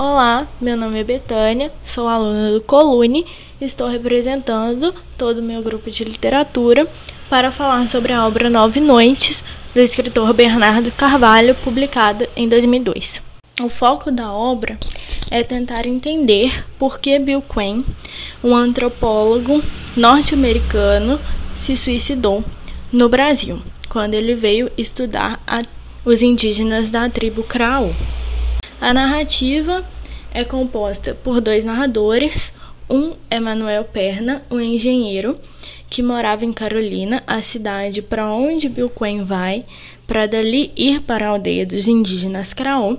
Olá, meu nome é Betânia, sou aluna do Colune e estou representando todo o meu grupo de literatura para falar sobre a obra Nove Noites, do escritor Bernardo Carvalho, publicada em 2002. O foco da obra é tentar entender por que Bill Quinn, um antropólogo norte-americano, se suicidou no Brasil, quando ele veio estudar os indígenas da tribo Krau. A narrativa é composta por dois narradores. Um é Manuel Perna, um engenheiro que morava em Carolina, a cidade para onde Bill Quinn vai, para dali ir para a aldeia dos indígenas Craon,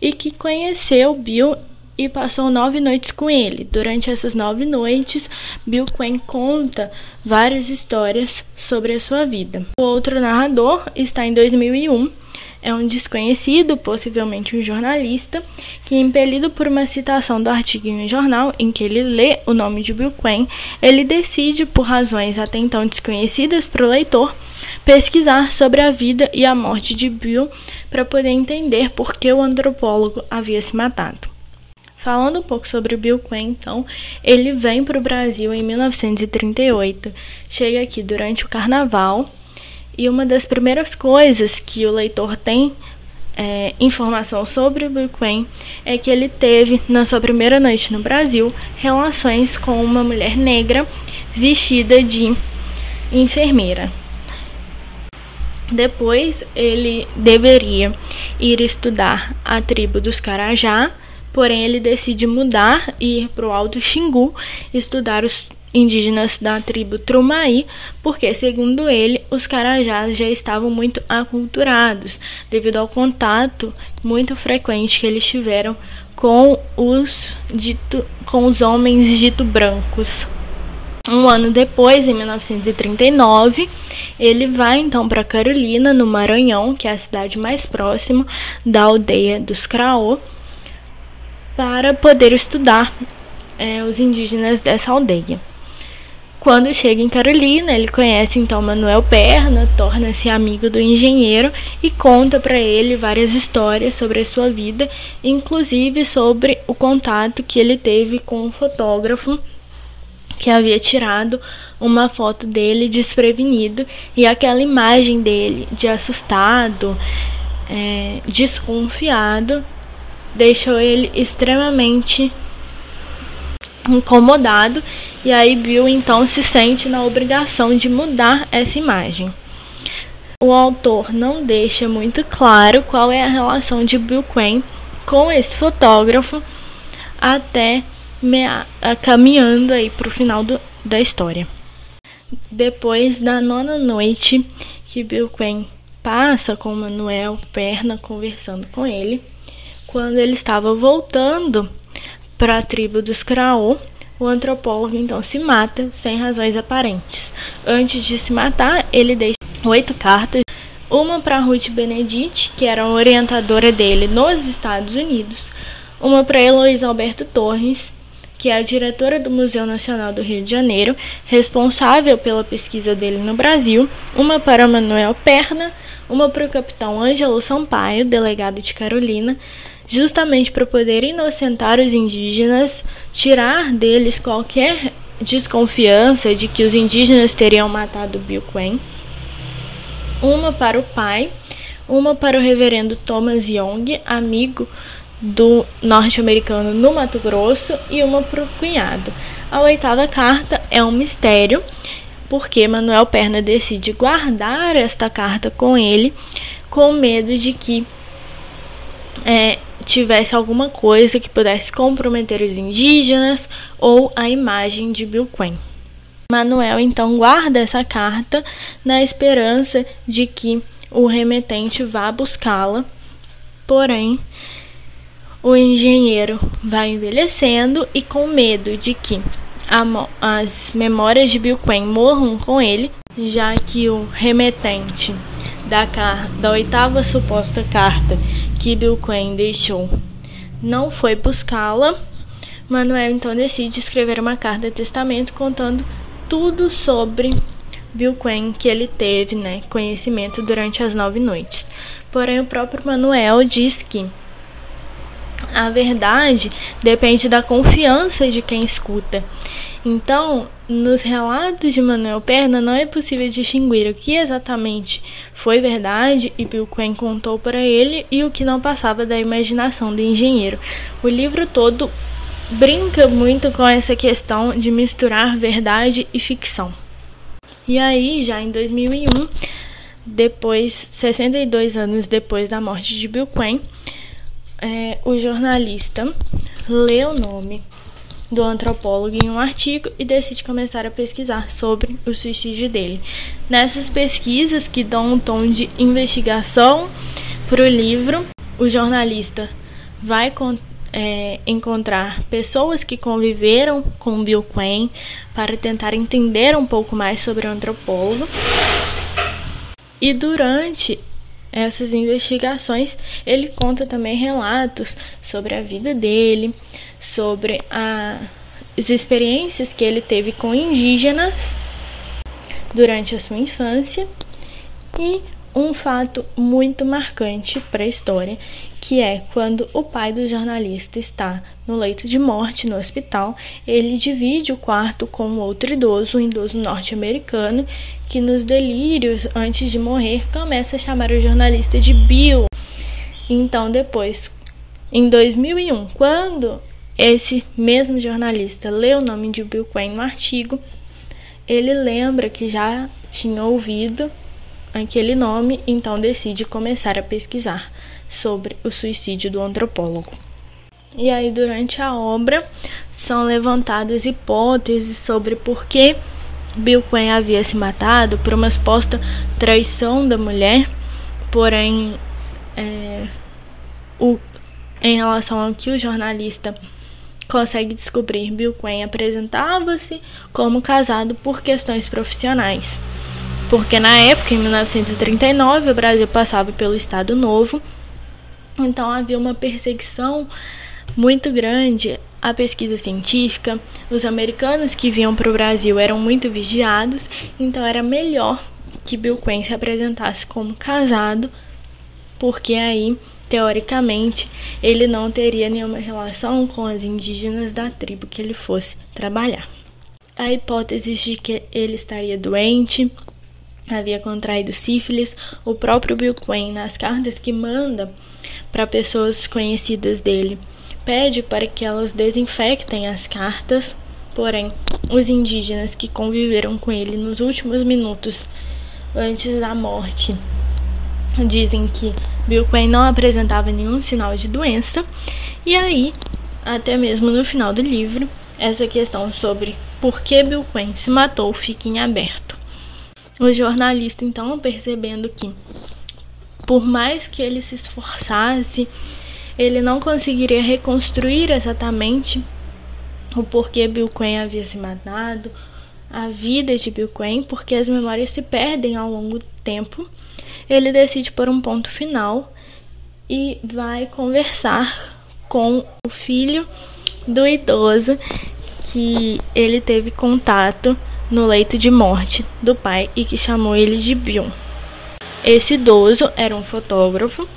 e que conheceu Bill e passou nove noites com ele. Durante essas nove noites, Bill Quinn conta várias histórias sobre a sua vida. O outro narrador está em 2001 é um desconhecido, possivelmente um jornalista, que, impelido por uma citação do artigo em um jornal em que ele lê o nome de Bill Quinn, ele decide, por razões até então desconhecidas para o leitor, pesquisar sobre a vida e a morte de Bill para poder entender por que o antropólogo havia se matado. Falando um pouco sobre Bill Quinn, então, ele vem para o Brasil em 1938, chega aqui durante o Carnaval e uma das primeiras coisas que o leitor tem é, informação sobre o Bill Quinn é que ele teve, na sua primeira noite no Brasil, relações com uma mulher negra vestida de enfermeira. Depois ele deveria ir estudar a tribo dos Carajá, porém ele decide mudar e ir para o Alto Xingu estudar os indígenas da tribo Trumaí, porque, segundo ele, os carajás já estavam muito aculturados, devido ao contato muito frequente que eles tiveram com os, dito, com os homens dito brancos. Um ano depois, em 1939, ele vai então para Carolina, no Maranhão, que é a cidade mais próxima da aldeia dos Craô, para poder estudar é, os indígenas dessa aldeia. Quando chega em Carolina, ele conhece então Manuel Perna, torna-se amigo do engenheiro e conta para ele várias histórias sobre a sua vida, inclusive sobre o contato que ele teve com um fotógrafo que havia tirado uma foto dele desprevenido e aquela imagem dele de assustado, é, desconfiado, deixou ele extremamente incomodado e aí Bill então se sente na obrigação de mudar essa imagem. O autor não deixa muito claro qual é a relação de Bill Quinn com esse fotógrafo até caminhando aí para o final do, da história. Depois da nona noite que Bill Quinn passa com Manuel Perna conversando com ele, quando ele estava voltando para a tribo dos Craô, o antropólogo então se mata sem razões aparentes. Antes de se matar, ele deixa oito cartas, uma para Ruth Benedict, que era a orientadora dele nos Estados Unidos, uma para Heloísa Alberto Torres, que é a diretora do Museu Nacional do Rio de Janeiro, responsável pela pesquisa dele no Brasil, uma para Manuel Perna, uma para o capitão Ângelo Sampaio, delegado de Carolina, justamente para poder inocentar os indígenas, tirar deles qualquer desconfiança de que os indígenas teriam matado Bill Quinn. Uma para o pai, uma para o reverendo Thomas Young, amigo do norte-americano no Mato Grosso, e uma para o cunhado. A oitava carta é um mistério, porque Manuel Perna decide guardar esta carta com ele, com medo de que é, tivesse alguma coisa que pudesse comprometer os indígenas ou a imagem de Bill Quinn. Manuel então guarda essa carta na esperança de que o remetente vá buscá-la, porém o engenheiro vai envelhecendo e com medo de que as memórias de Bill Quinn morram com ele, já que o remetente da, da oitava suposta carta que Bill Quinn deixou não foi buscá-la, Manuel então decide escrever uma carta de testamento contando tudo sobre Bill Quinn que ele teve né, conhecimento durante as nove noites. Porém, o próprio Manuel diz que a verdade depende da confiança de quem escuta. Então, nos relatos de Manuel Perna, não é possível distinguir o que exatamente foi verdade e Bill Quen contou para ele e o que não passava da imaginação do engenheiro. O livro todo brinca muito com essa questão de misturar verdade e ficção. E aí, já em 2001, depois, 62 anos depois da morte de Bill Quen, é, o jornalista lê o nome do antropólogo em um artigo e decide começar a pesquisar sobre o suicídio dele. Nessas pesquisas que dão um tom de investigação para o livro, o jornalista vai é, encontrar pessoas que conviveram com Bill Quen para tentar entender um pouco mais sobre o antropólogo. E durante essas investigações, ele conta também relatos sobre a vida dele, sobre a, as experiências que ele teve com indígenas durante a sua infância e um fato muito marcante para a história, que é quando o pai do jornalista está no leito de morte no hospital, ele divide o quarto com outro idoso, um idoso norte-americano, que nos delírios antes de morrer começa a chamar o jornalista de Bill. Então, depois, em 2001, quando esse mesmo jornalista lê o nome de Bill Quinn no artigo, ele lembra que já tinha ouvido aquele nome, então decide começar a pesquisar sobre o suicídio do antropólogo. E aí, durante a obra, são levantadas hipóteses sobre por que Bill Quinn havia se matado por uma suposta traição da mulher, porém, é, o, em relação ao que o jornalista consegue descobrir, Bill Quinn apresentava-se como casado por questões profissionais porque na época, em 1939, o Brasil passava pelo Estado Novo, então havia uma perseguição muito grande à pesquisa científica. Os americanos que vinham para o Brasil eram muito vigiados, então era melhor que Bill Quinn se apresentasse como casado, porque aí, teoricamente, ele não teria nenhuma relação com as indígenas da tribo que ele fosse trabalhar. A hipótese de que ele estaria doente havia contraído sífilis, o próprio Bill Quinn, nas cartas que manda para pessoas conhecidas dele, pede para que elas desinfectem as cartas, porém, os indígenas que conviveram com ele nos últimos minutos antes da morte dizem que Bill Quinn não apresentava nenhum sinal de doença, e aí, até mesmo no final do livro, essa questão sobre por que Bill Quinn se matou fica em aberto. O jornalista, então, percebendo que, por mais que ele se esforçasse, ele não conseguiria reconstruir exatamente o porquê Bill Quinn havia se matado, a vida de Bill Quinn, porque as memórias se perdem ao longo do tempo. Ele decide por um ponto final e vai conversar com o filho do idoso que ele teve contato no leito de morte do pai e que chamou ele de Bill. Esse idoso era um fotógrafo,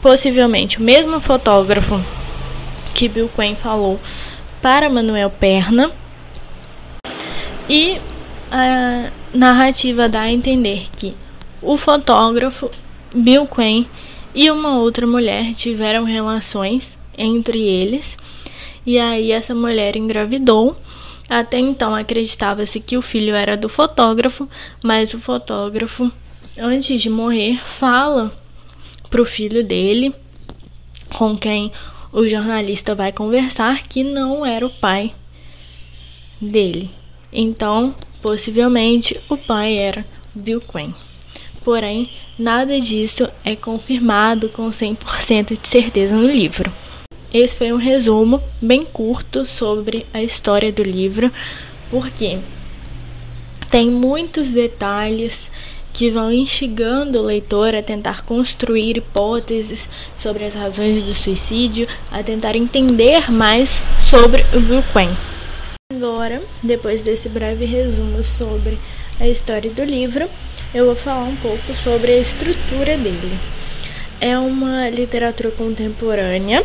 possivelmente o mesmo fotógrafo que Bill Quinn falou para Manuel Perna. E a narrativa dá a entender que o fotógrafo Bill Quinn e uma outra mulher tiveram relações entre eles, e aí essa mulher engravidou até então acreditava-se que o filho era do fotógrafo, mas o fotógrafo, antes de morrer, fala para o filho dele, com quem o jornalista vai conversar, que não era o pai dele. Então, possivelmente, o pai era Bill Quinn. Porém, nada disso é confirmado com 100% de certeza no livro. Esse foi um resumo bem curto sobre a história do livro, porque tem muitos detalhes que vão instigando o leitor a tentar construir hipóteses sobre as razões do suicídio, a tentar entender mais sobre o Bill Quinn. Agora, depois desse breve resumo sobre a história do livro, eu vou falar um pouco sobre a estrutura dele. É uma literatura contemporânea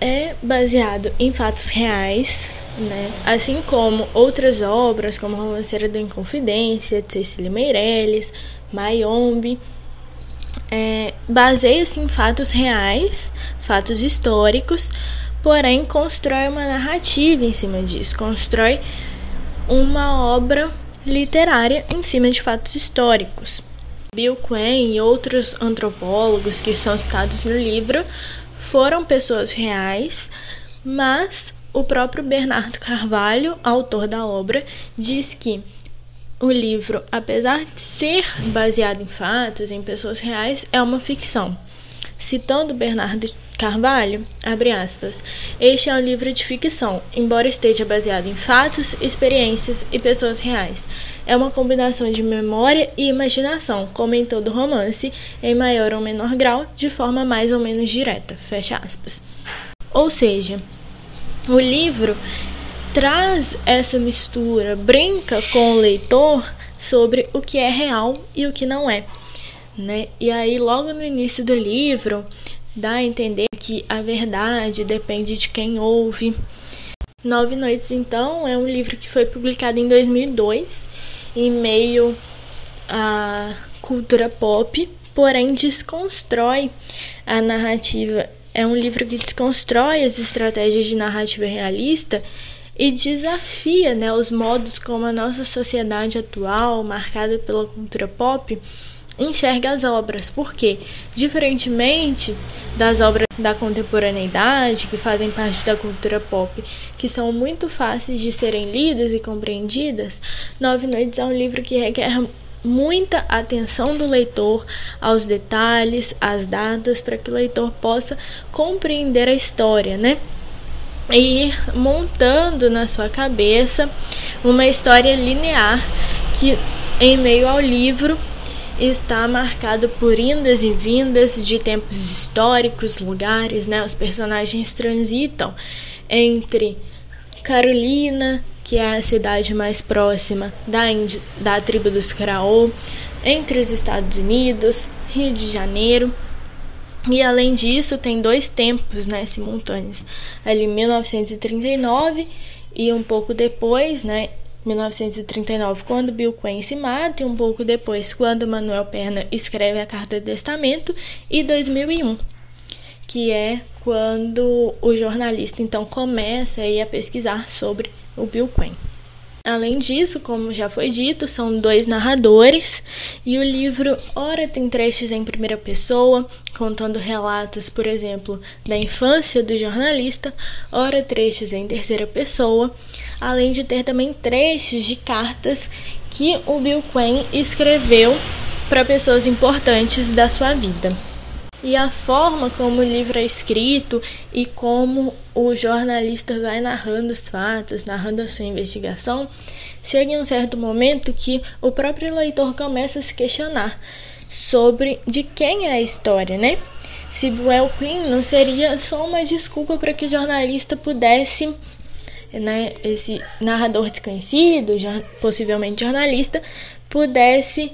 é baseado em fatos reais, né? Assim como outras obras, como Romanceira da Inconfidência, Cecília Meirelles, Mayombe, é, baseia-se em fatos reais, fatos históricos, porém constrói uma narrativa em cima disso, constrói uma obra literária em cima de fatos históricos. Bill Quinn e outros antropólogos que são citados no livro foram pessoas reais, mas o próprio Bernardo Carvalho, autor da obra, diz que o livro, apesar de ser baseado em fatos, em pessoas reais, é uma ficção. Citando Bernardo Carvalho, abre aspas, este é um livro de ficção, embora esteja baseado em fatos, experiências e pessoas reais. É uma combinação de memória e imaginação, como em todo romance, em maior ou menor grau, de forma mais ou menos direta. Fecha aspas. Ou seja, o livro traz essa mistura, brinca com o leitor sobre o que é real e o que não é. Né? E aí, logo no início do livro, dá a entender que a verdade depende de quem ouve. Nove Noites, então, é um livro que foi publicado em 2002, em meio à cultura pop, porém desconstrói a narrativa. É um livro que desconstrói as estratégias de narrativa realista e desafia né, os modos como a nossa sociedade atual, marcada pela cultura pop, enxerga as obras, porque, diferentemente das obras da contemporaneidade, que fazem parte da cultura pop, que são muito fáceis de serem lidas e compreendidas, Nove Noites é um livro que requer muita atenção do leitor aos detalhes, às datas, para que o leitor possa compreender a história, né? E ir montando na sua cabeça uma história linear que, em meio ao livro, está marcado por indas e vindas de tempos históricos, lugares, né? Os personagens transitam entre Carolina, que é a cidade mais próxima da, da tribo dos Craô, entre os Estados Unidos, Rio de Janeiro. E além disso, tem dois tempos né, simultâneos. Ali 1939 e um pouco depois, né, 1939, quando Bill Quinn se mata, e um pouco depois, quando Manuel Perna escreve a Carta de Testamento, e 2001, que é quando o jornalista então começa a pesquisar sobre o Bill Quinn. Além disso, como já foi dito, são dois narradores e o livro ora tem trechos em primeira pessoa, contando relatos, por exemplo, da infância do jornalista, ora trechos em terceira pessoa, além de ter também trechos de cartas que o Bill Quinn escreveu para pessoas importantes da sua vida. E a forma como o livro é escrito e como o jornalista vai narrando os fatos, narrando a sua investigação, chega em um certo momento que o próprio leitor começa a se questionar sobre de quem é a história, né? Se Buell Queen não seria só uma desculpa para que o jornalista pudesse, né, esse narrador desconhecido, possivelmente jornalista, pudesse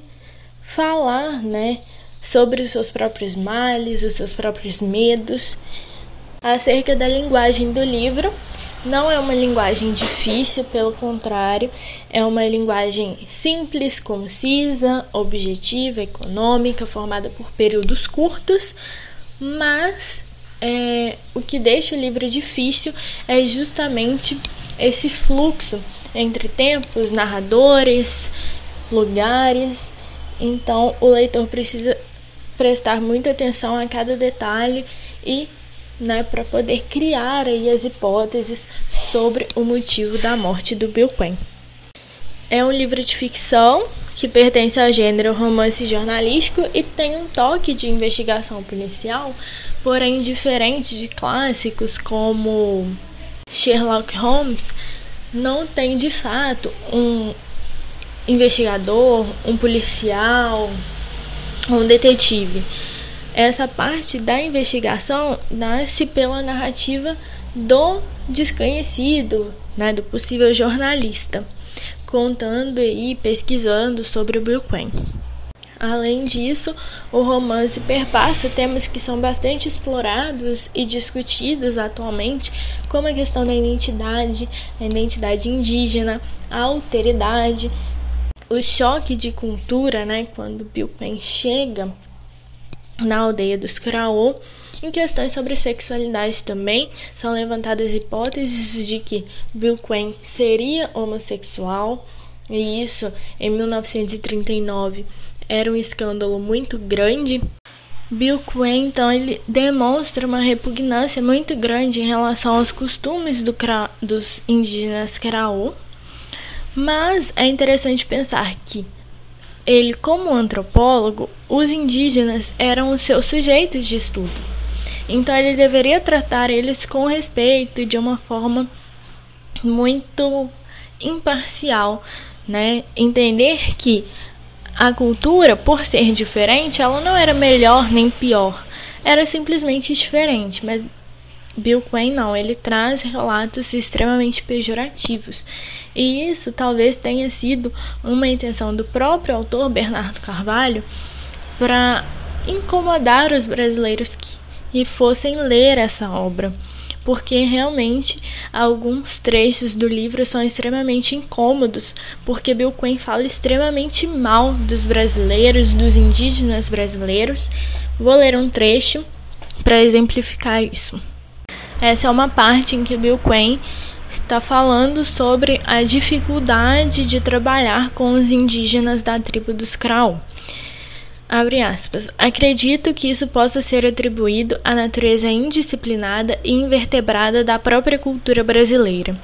falar, né, sobre os seus próprios males, os seus próprios medos. Acerca da linguagem do livro, não é uma linguagem difícil, pelo contrário, é uma linguagem simples, concisa, objetiva, econômica, formada por períodos curtos, mas é, o que deixa o livro difícil é justamente esse fluxo entre tempos, narradores, lugares. Então, o leitor precisa prestar muita atenção a cada detalhe e né, para poder criar aí as hipóteses sobre o motivo da morte do Bill Quinn. É um livro de ficção que pertence ao gênero romance jornalístico e tem um toque de investigação policial, porém diferente de clássicos como Sherlock Holmes, não tem de fato um investigador, um policial, um detetive. Essa parte da investigação nasce pela narrativa do desconhecido, né, do possível jornalista, contando e pesquisando sobre o Bill Quinn. Além disso, o romance perpassa temas que são bastante explorados e discutidos atualmente, como a questão da identidade, a identidade indígena, a alteridade, o choque de cultura, né, quando Bill Pen chega na aldeia dos Craô. Em questões sobre sexualidade também, são levantadas hipóteses de que Bill Quen seria homossexual, e isso em 1939 era um escândalo muito grande. Bill Quen, então, ele demonstra uma repugnância muito grande em relação aos costumes do, dos indígenas Karaô, mas é interessante pensar que ele, como antropólogo, os indígenas eram os seus sujeitos de estudo. Então ele deveria tratar eles com respeito, de uma forma muito imparcial, né? Entender que a cultura, por ser diferente, ela não era melhor nem pior, era simplesmente diferente, mas Bill Quinn não, ele traz relatos extremamente pejorativos. E isso talvez tenha sido uma intenção do próprio autor Bernardo Carvalho para incomodar os brasileiros que fossem ler essa obra, porque realmente alguns trechos do livro são extremamente incômodos, porque Bill Quinn fala extremamente mal dos brasileiros, dos indígenas brasileiros. Vou ler um trecho para exemplificar isso. Essa é uma parte em que Bill Quinn está falando sobre a dificuldade de trabalhar com os indígenas da tribo dos Krau. Aspas. Acredito que isso possa ser atribuído à natureza indisciplinada e invertebrada da própria cultura brasileira.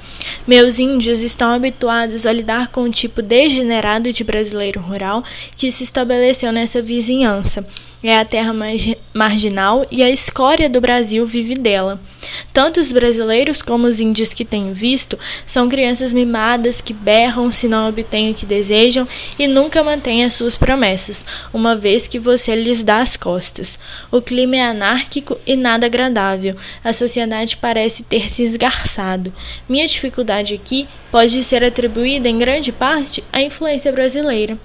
Meus índios estão habituados a lidar com o tipo degenerado de brasileiro rural que se estabeleceu nessa vizinhança é a terra marginal e a escória do Brasil vive dela. Tanto os brasileiros como os índios que tenho visto são crianças mimadas que berram se não obtêm o que desejam e nunca mantêm as suas promessas, uma vez que você lhes dá as costas. O clima é anárquico e nada agradável. A sociedade parece ter se esgarçado. Minha dificuldade aqui pode ser atribuída em grande parte à influência brasileira.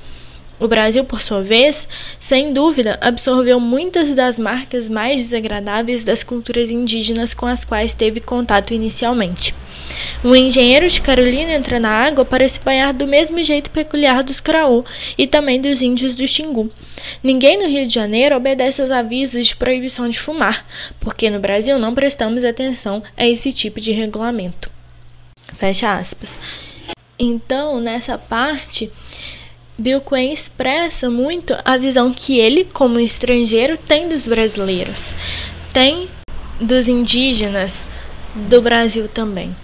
O Brasil, por sua vez, sem dúvida, absorveu muitas das marcas mais desagradáveis das culturas indígenas com as quais teve contato inicialmente. Um engenheiro de Carolina entra na água para se banhar do mesmo jeito peculiar dos Craú e também dos índios do Xingu. Ninguém no Rio de Janeiro obedece aos avisos de proibição de fumar, porque no Brasil não prestamos atenção a esse tipo de regulamento. Fecha aspas. Então, nessa parte, Bill Quinn expressa muito a visão que ele, como estrangeiro, tem dos brasileiros, tem dos indígenas do Brasil também.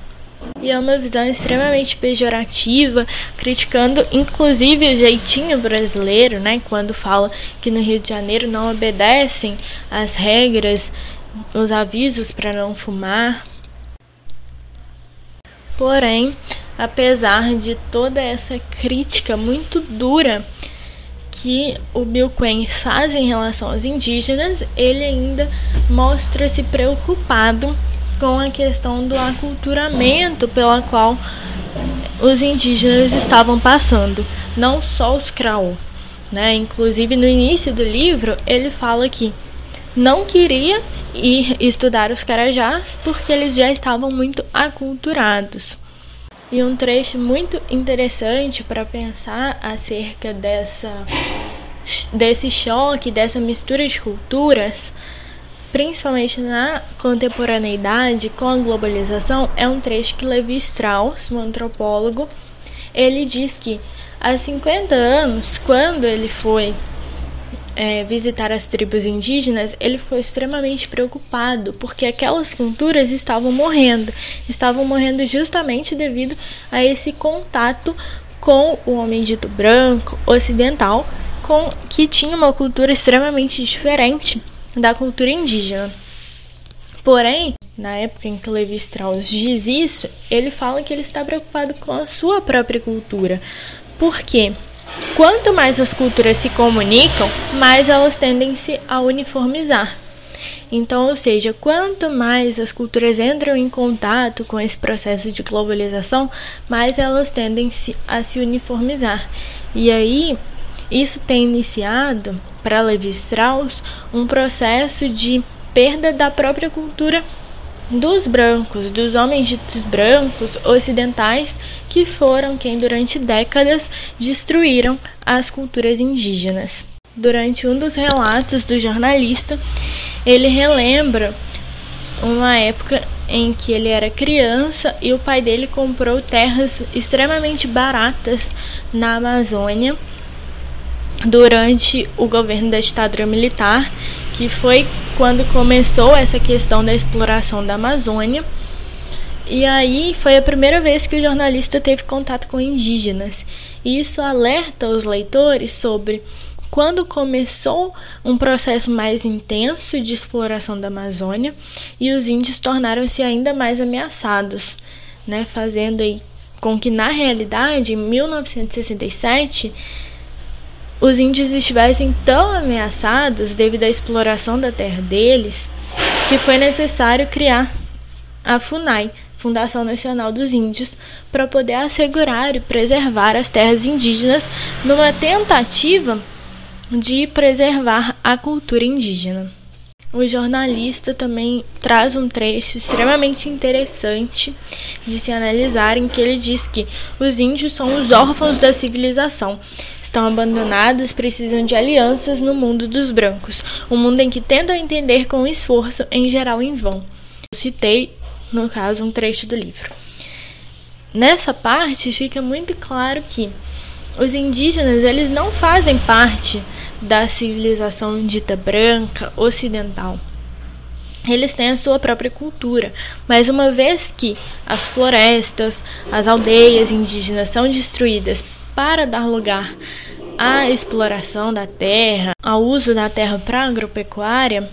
E é uma visão extremamente pejorativa, criticando inclusive o jeitinho brasileiro, né? Quando fala que no Rio de Janeiro não obedecem às regras, os avisos para não fumar. Porém, apesar de toda essa crítica muito dura que o Bill Quinn faz em relação aos indígenas, ele ainda mostra-se preocupado com a questão do aculturamento pela qual os indígenas estavam passando, não só os Krau. Né? Inclusive, no início do livro, ele fala que não queria ir estudar os Carajás porque eles já estavam muito aculturados. E um trecho muito interessante para pensar acerca dessa, desse choque, dessa mistura de culturas, principalmente na contemporaneidade com a globalização, é um trecho que Levi Strauss, um antropólogo, ele diz que há 50 anos, quando ele foi é, visitar as tribos indígenas, ele ficou extremamente preocupado, porque aquelas culturas estavam morrendo. Estavam morrendo justamente devido a esse contato com o homem dito branco, ocidental, com que tinha uma cultura extremamente diferente da cultura indígena. Porém, na época em que Levi Strauss diz isso, ele fala que ele está preocupado com a sua própria cultura. Por quê? Quanto mais as culturas se comunicam, mais elas tendem-se a uniformizar. Então, ou seja, quanto mais as culturas entram em contato com esse processo de globalização, mais elas tendem a se uniformizar. E aí, Isso tem iniciado, para Levi Strauss, um processo de perda da própria cultura dos brancos, dos homens ditos brancos ocidentais, que foram quem durante décadas destruíram as culturas indígenas. Durante um dos relatos do jornalista, ele relembra uma época em que ele era criança e o pai dele comprou terras extremamente baratas na Amazônia durante o governo da ditadura militar, que foi quando começou essa questão da exploração da Amazônia. E aí foi a primeira vez que o jornalista teve contato com indígenas. E isso alerta os leitores sobre quando começou um processo mais intenso de exploração da Amazônia e os índios tornaram-se ainda mais ameaçados, né, fazendo com que na realidade, em 1967, os índios estivessem tão ameaçados devido à exploração da terra deles que foi necessário criar a FUNAI, Fundação Nacional dos Índios, para poder assegurar e preservar as terras indígenas numa tentativa de preservar a cultura indígena. O jornalista também traz um trecho extremamente interessante de se analisar, em que ele diz que os índios são os órfãos da civilização, estão abandonados, precisam de alianças no mundo dos brancos, um mundo em que tentam entender com esforço, em geral em vão. Eu citei, no caso, um trecho do livro. Nessa parte fica muito claro que os indígenas eles não fazem parte da civilização dita branca ocidental. Eles têm a sua própria cultura, mas uma vez que as florestas, as aldeias indígenas são destruídas para dar lugar à exploração da terra, ao uso da terra para agropecuária,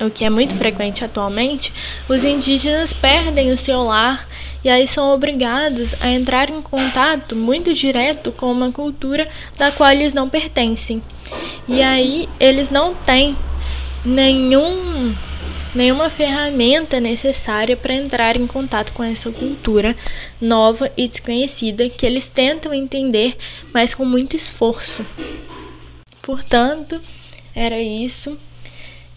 o que é muito frequente atualmente, os indígenas perdem o seu lar e aí são obrigados a entrar em contato muito direto com uma cultura da qual eles não pertencem. E aí eles não têm nenhum nenhuma ferramenta necessária para entrar em contato com essa cultura nova e desconhecida que eles tentam entender, mas com muito esforço. Portanto, era isso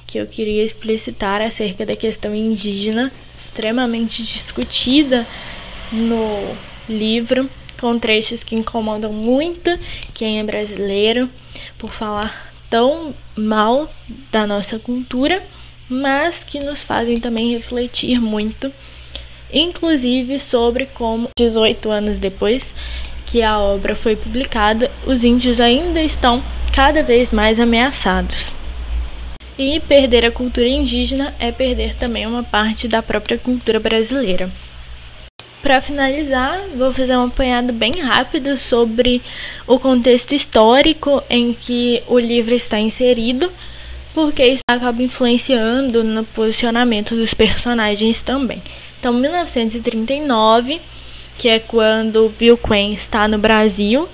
que eu queria explicitar acerca da questão indígena, extremamente discutida no livro, com trechos que incomodam muito quem é brasileiro por falar tão mal da nossa cultura, mas que nos fazem também refletir muito, inclusive sobre como 18 anos depois que a obra foi publicada, os índios ainda estão cada vez mais ameaçados. E perder a cultura indígena é perder também uma parte da própria cultura brasileira. Para finalizar, vou fazer um apanhado bem rápido sobre o contexto histórico em que o livro está inserido, porque isso acaba influenciando no posicionamento dos personagens também. Então, 1939, que é quando Bill Quinn está no Brasil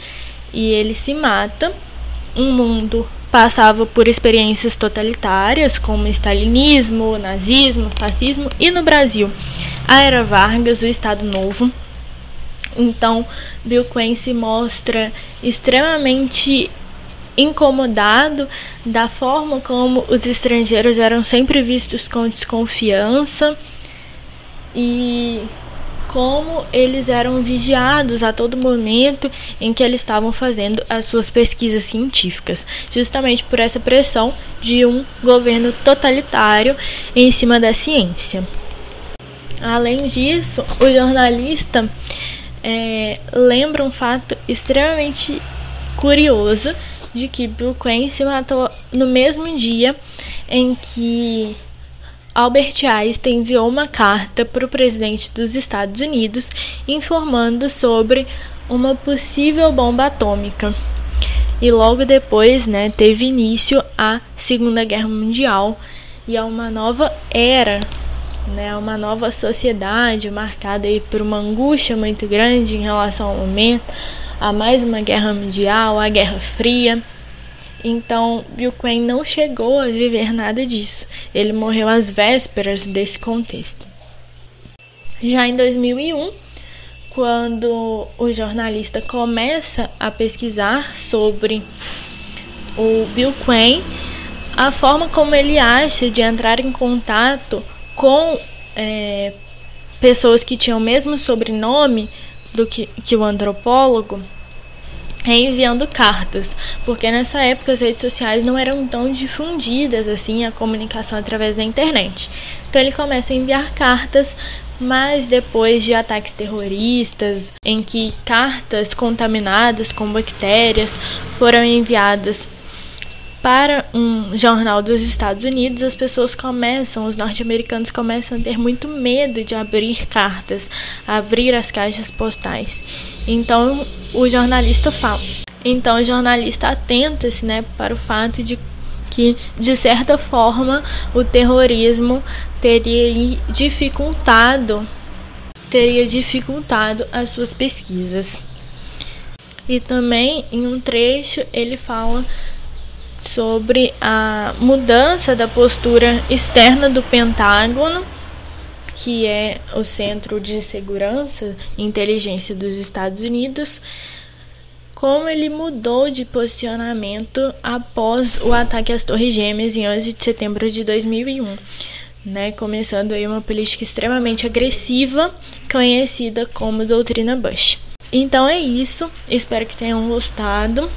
e ele se mata, um mundo passava por experiências totalitárias como stalinismo, nazismo, fascismo e no Brasil a Era Vargas, o Estado Novo. Então, Bill Quinn se mostra extremamente incomodado da forma como os estrangeiros eram sempre vistos com desconfiança e como eles eram vigiados a todo momento em que eles estavam fazendo as suas pesquisas científicas, justamente por essa pressão de um governo totalitário em cima da ciência. Além disso, o jornalista é, lembra um fato extremamente curioso de que Bill se matou no mesmo dia em que Albert Einstein enviou uma carta para o presidente dos Estados Unidos informando sobre uma possível bomba atômica. E logo depois, né, teve início a Segunda Guerra Mundial e a uma nova era, né, uma nova sociedade marcada aí por uma angústia muito grande em relação ao momento, a mais uma guerra mundial, a Guerra Fria. Então, Bill Quinn não chegou a viver nada disso. Ele morreu às vésperas desse contexto. Já em 2001, quando o jornalista começa a pesquisar sobre o Bill Quinn, a forma como ele acha de entrar em contato com é, pessoas que tinham o mesmo sobrenome do que, que o antropólogo é enviando cartas, porque nessa época as redes sociais não eram tão difundidas assim a comunicação através da internet. Então ele começa a enviar cartas, mas depois de ataques terroristas, em que cartas contaminadas com bactérias foram enviadas para um jornal dos Estados Unidos, as pessoas começam, os norte-americanos começam a ter muito medo de abrir cartas, abrir as caixas postais. Então o jornalista fala. Então o jornalista atenta-se, né, para o fato de que de certa forma o terrorismo teria dificultado teria dificultado as suas pesquisas. E também em um trecho ele fala sobre a mudança da postura externa do Pentágono, que é o Centro de Segurança e Inteligência dos Estados Unidos, como ele mudou de posicionamento após o ataque às Torres Gêmeas em 11 de setembro de 2001. Né, começando aí uma política extremamente agressiva, conhecida como doutrina Bush. Então é isso, espero que tenham gostado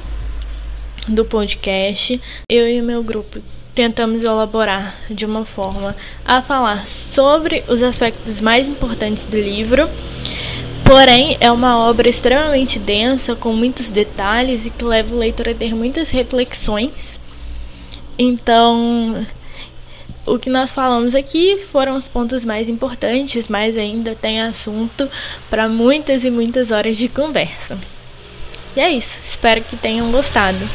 do podcast, eu e o meu grupo tentamos elaborar de uma forma a falar sobre os aspectos mais importantes do livro. Porém, é uma obra extremamente densa, com muitos detalhes e que leva o leitor a ter muitas reflexões. Então, o que nós falamos aqui foram os pontos mais importantes, mas ainda tem assunto para muitas e muitas horas de conversa. E é isso, espero que tenham gostado.